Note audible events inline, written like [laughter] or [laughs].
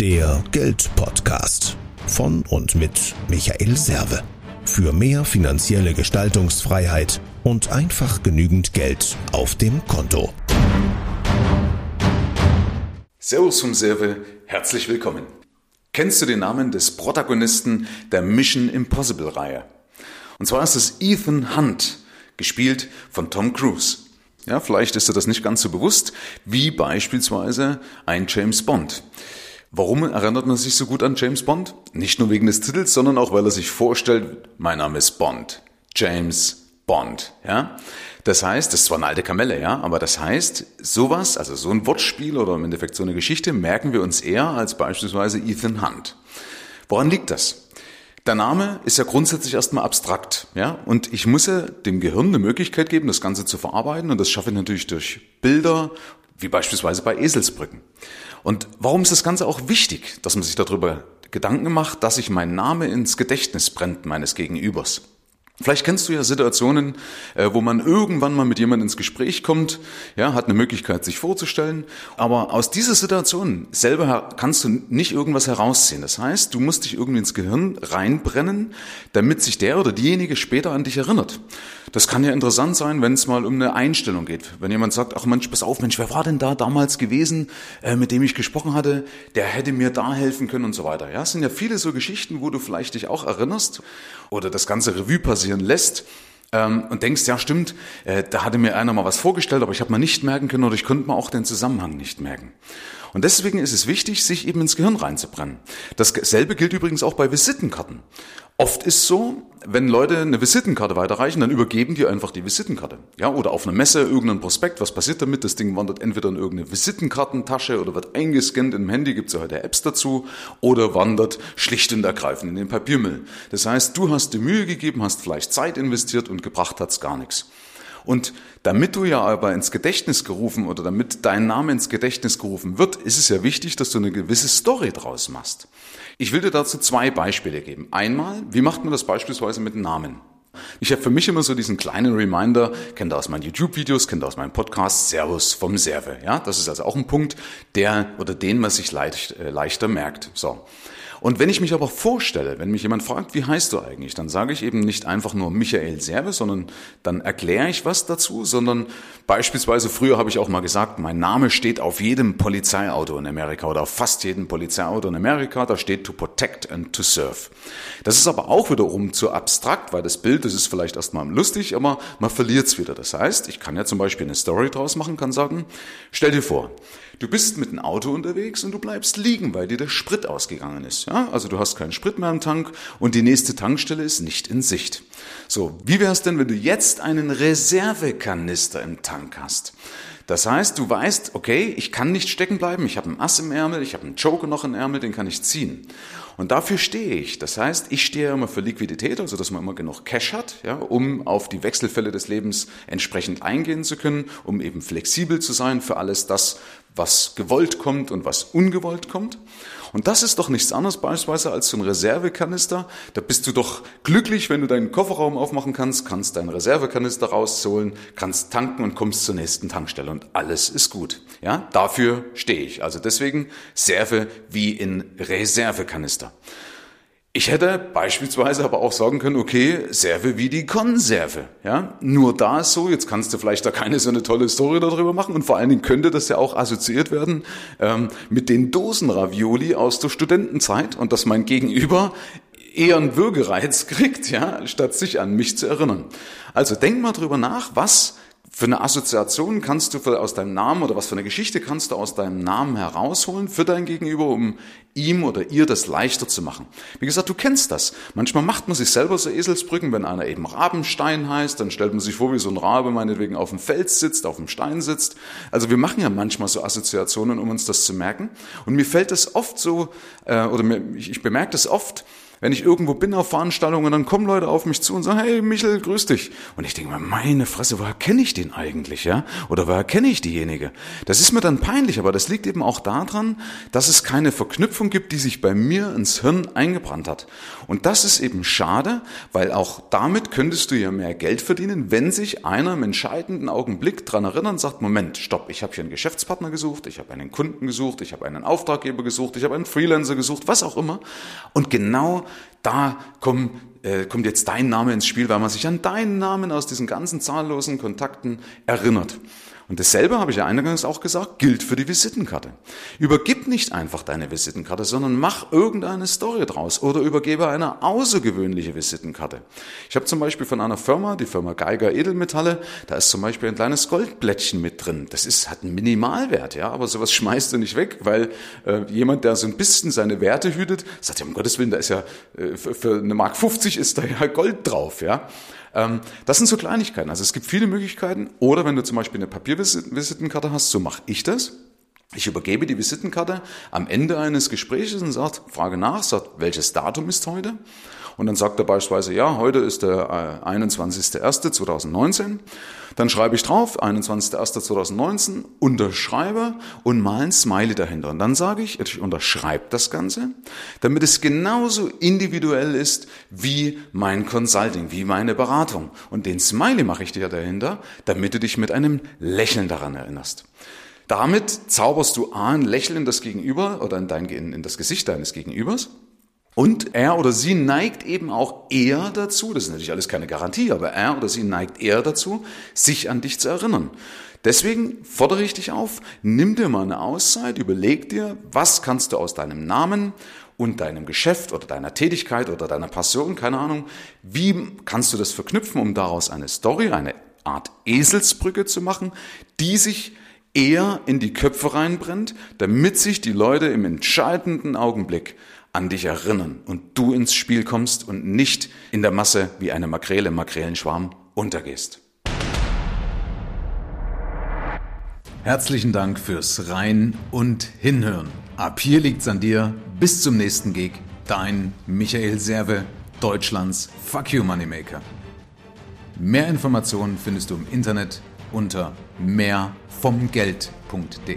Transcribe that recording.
Der Geldpodcast von und mit Michael Serve. Für mehr finanzielle Gestaltungsfreiheit und einfach genügend Geld auf dem Konto. Servus vom Serve, herzlich willkommen. Kennst du den Namen des Protagonisten der Mission Impossible Reihe? Und zwar ist es Ethan Hunt, gespielt von Tom Cruise. Ja, vielleicht ist dir das nicht ganz so bewusst, wie beispielsweise ein James Bond. Warum erinnert man sich so gut an James Bond? Nicht nur wegen des Titels, sondern auch, weil er sich vorstellt, mein Name ist Bond. James Bond, ja? Das heißt, das ist zwar eine alte Kamelle, ja, aber das heißt, sowas, also so ein Wortspiel oder im Endeffekt so eine Geschichte, merken wir uns eher als beispielsweise Ethan Hunt. Woran liegt das? Der Name ist ja grundsätzlich erstmal abstrakt, ja, und ich muss ja dem Gehirn eine Möglichkeit geben, das Ganze zu verarbeiten, und das schaffe ich natürlich durch Bilder, wie beispielsweise bei Eselsbrücken. Und warum ist das Ganze auch wichtig, dass man sich darüber Gedanken macht, dass sich mein Name ins Gedächtnis brennt meines Gegenübers? Vielleicht kennst du ja Situationen, äh, wo man irgendwann mal mit jemandem ins Gespräch kommt, ja, hat eine Möglichkeit, sich vorzustellen, aber aus dieser Situation selber kannst du nicht irgendwas herausziehen. Das heißt, du musst dich irgendwie ins Gehirn reinbrennen, damit sich der oder diejenige später an dich erinnert. Das kann ja interessant sein, wenn es mal um eine Einstellung geht. Wenn jemand sagt, ach Mensch, pass auf, Mensch, wer war denn da damals gewesen, äh, mit dem ich gesprochen hatte, der hätte mir da helfen können und so weiter. Ja, es sind ja viele so Geschichten, wo du vielleicht dich auch erinnerst oder das ganze Revue passieren lässt ähm, und denkst, ja stimmt, äh, da hatte mir einer mal was vorgestellt, aber ich habe mal nicht merken können oder ich konnte mir auch den Zusammenhang nicht merken. Und deswegen ist es wichtig, sich eben ins Gehirn reinzubrennen. Dasselbe gilt übrigens auch bei Visitenkarte. Oft ist so, wenn Leute eine Visitenkarte weiterreichen, dann übergeben die einfach die Visitenkarte. Ja, oder auf einer Messe irgendein Prospekt. Was passiert damit? Das Ding wandert entweder in irgendeine Visitenkartentasche oder wird eingescannt im Handy, gibt's ja heute Apps dazu, oder wandert schlicht und ergreifend in den Papiermüll. Das heißt, du hast dir Mühe gegeben, hast vielleicht Zeit investiert und gebracht hat's gar nichts. Und damit du ja aber ins Gedächtnis gerufen oder damit dein Name ins Gedächtnis gerufen wird, ist es ja wichtig, dass du eine gewisse Story draus machst. Ich will dir dazu zwei Beispiele geben. Einmal, wie macht man das beispielsweise mit Namen? Ich habe für mich immer so diesen kleinen Reminder, kennt ihr aus meinen YouTube-Videos, kennt ihr aus meinem Podcast, Servus vom Serve. Ja, das ist also auch ein Punkt, der oder den man sich leicht, äh, leichter merkt. So. Und wenn ich mich aber vorstelle, wenn mich jemand fragt, wie heißt du eigentlich, dann sage ich eben nicht einfach nur Michael Serve, sondern dann erkläre ich was dazu, sondern beispielsweise früher habe ich auch mal gesagt, mein Name steht auf jedem Polizeiauto in Amerika oder auf fast jedem Polizeiauto in Amerika, da steht to protect and to serve. Das ist aber auch wiederum zu abstrakt, weil das Bild, das ist vielleicht erstmal lustig, aber man verliert es wieder. Das heißt, ich kann ja zum Beispiel eine Story draus machen, kann sagen, stell dir vor, Du bist mit dem Auto unterwegs und du bleibst liegen, weil dir der Sprit ausgegangen ist. Ja? Also du hast keinen Sprit mehr im Tank und die nächste Tankstelle ist nicht in Sicht. So, wie wäre es denn, wenn du jetzt einen Reservekanister im Tank hast? Das heißt, du weißt, okay, ich kann nicht stecken bleiben, ich habe einen Ass im Ärmel, ich habe einen Joker noch im Ärmel, den kann ich ziehen. Und dafür stehe ich. Das heißt, ich stehe immer für Liquidität, also dass man immer genug Cash hat, ja, um auf die Wechselfälle des Lebens entsprechend eingehen zu können, um eben flexibel zu sein für alles das, was gewollt kommt und was ungewollt kommt. Und das ist doch nichts anderes beispielsweise als so ein Reservekanister. Da bist du doch glücklich, wenn du deinen Kofferraum aufmachen kannst, kannst deinen Reservekanister rausholen, kannst tanken und kommst zur nächsten Tankstelle und alles ist gut. Ja, dafür stehe ich. Also deswegen Serve wie in Reservekanister. Ich hätte beispielsweise aber auch sagen können, okay, Serve wie die Konserve. Ja? Nur da ist so, jetzt kannst du vielleicht da keine so eine tolle Story darüber machen und vor allen Dingen könnte das ja auch assoziiert werden ähm, mit den Dosenravioli aus der Studentenzeit und dass mein Gegenüber eher einen Würgereiz [laughs] kriegt, ja, statt sich an mich zu erinnern. Also denk mal drüber nach, was für eine Assoziation kannst du aus deinem Namen oder was für eine Geschichte kannst du aus deinem Namen herausholen für dein Gegenüber, um ihm oder ihr das leichter zu machen? Wie gesagt, du kennst das. Manchmal macht man sich selber so Eselsbrücken, wenn einer eben Rabenstein heißt, dann stellt man sich vor, wie so ein Rabe meinetwegen auf dem Fels sitzt, auf dem Stein sitzt. Also wir machen ja manchmal so Assoziationen, um uns das zu merken. Und mir fällt das oft so, äh, oder ich bemerke das oft, Wenn ich irgendwo bin auf Veranstaltungen, dann kommen Leute auf mich zu und sagen, hey Michel, grüß dich. Und ich denke mir, meine Fresse, woher kenne ich den eigentlich, ja? Oder woher kenne ich diejenige? Das ist mir dann peinlich, aber das liegt eben auch daran, dass es keine Verknüpfung gibt, die sich bei mir ins Hirn eingebrannt hat. Und das ist eben schade, weil auch damit könntest du ja mehr Geld verdienen, wenn sich einer im entscheidenden Augenblick dran erinnert und sagt, Moment, stopp, ich habe hier einen Geschäftspartner gesucht, ich habe einen Kunden gesucht, ich habe einen Auftraggeber gesucht, ich habe einen Freelancer gesucht, was auch immer. Und genau da kommen, äh, kommt jetzt dein Name ins Spiel, weil man sich an deinen Namen aus diesen ganzen zahllosen Kontakten erinnert. Und dasselbe, habe ich ja eingangs auch gesagt, gilt für die Visitenkarte. Übergib nicht einfach deine Visitenkarte, sondern mach irgendeine Story draus oder übergebe eine außergewöhnliche Visitenkarte. Ich habe zum Beispiel von einer Firma, die Firma Geiger Edelmetalle, da ist zum Beispiel ein kleines Goldblättchen mit drin. Das ist, hat einen Minimalwert, ja, aber sowas schmeißt du nicht weg, weil äh, jemand, der so ein bisschen seine Werte hütet, sagt ja, um Gottes Willen, da ist ja, äh, für, für eine Mark 50 ist da ja Gold drauf, ja. Ähm, das sind so Kleinigkeiten. Also es gibt viele Möglichkeiten. Oder wenn du zum Beispiel eine Papiervisitenkarte hast, so mache ich das. Ich übergebe die Visitenkarte am Ende eines Gesprächs und sagt, frage nach, sagt, welches Datum ist heute? Und dann sagt er beispielsweise, ja, heute ist der 21.01.2019. Äh, dann schreibe ich drauf, 21.01.2019, unterschreibe und mal ein Smiley dahinter. Und dann sage ich, ich unterschreibe das Ganze, damit es genauso individuell ist wie mein Consulting, wie meine Beratung. Und den Smiley mache ich dir dahinter, damit du dich mit einem Lächeln daran erinnerst. Damit zauberst du A, ein Lächeln in das Gegenüber oder in, dein, in das Gesicht deines Gegenübers und er oder sie neigt eben auch eher dazu, das ist natürlich alles keine Garantie, aber er oder sie neigt eher dazu, sich an dich zu erinnern. Deswegen fordere ich dich auf, nimm dir mal eine Auszeit, überleg dir, was kannst du aus deinem Namen und deinem Geschäft oder deiner Tätigkeit oder deiner Passion, keine Ahnung, wie kannst du das verknüpfen, um daraus eine Story, eine Art Eselsbrücke zu machen, die sich eher in die Köpfe reinbrennt, damit sich die Leute im entscheidenden Augenblick an dich erinnern und du ins Spiel kommst und nicht in der Masse wie eine Makrele im Makrelenschwarm untergehst. Herzlichen Dank fürs Rein und Hinhören. Ab hier liegt's an dir. Bis zum nächsten Gig. Dein Michael Serve, Deutschlands Fuck You Moneymaker. Mehr Informationen findest du im Internet unter mehrvomgeld.de.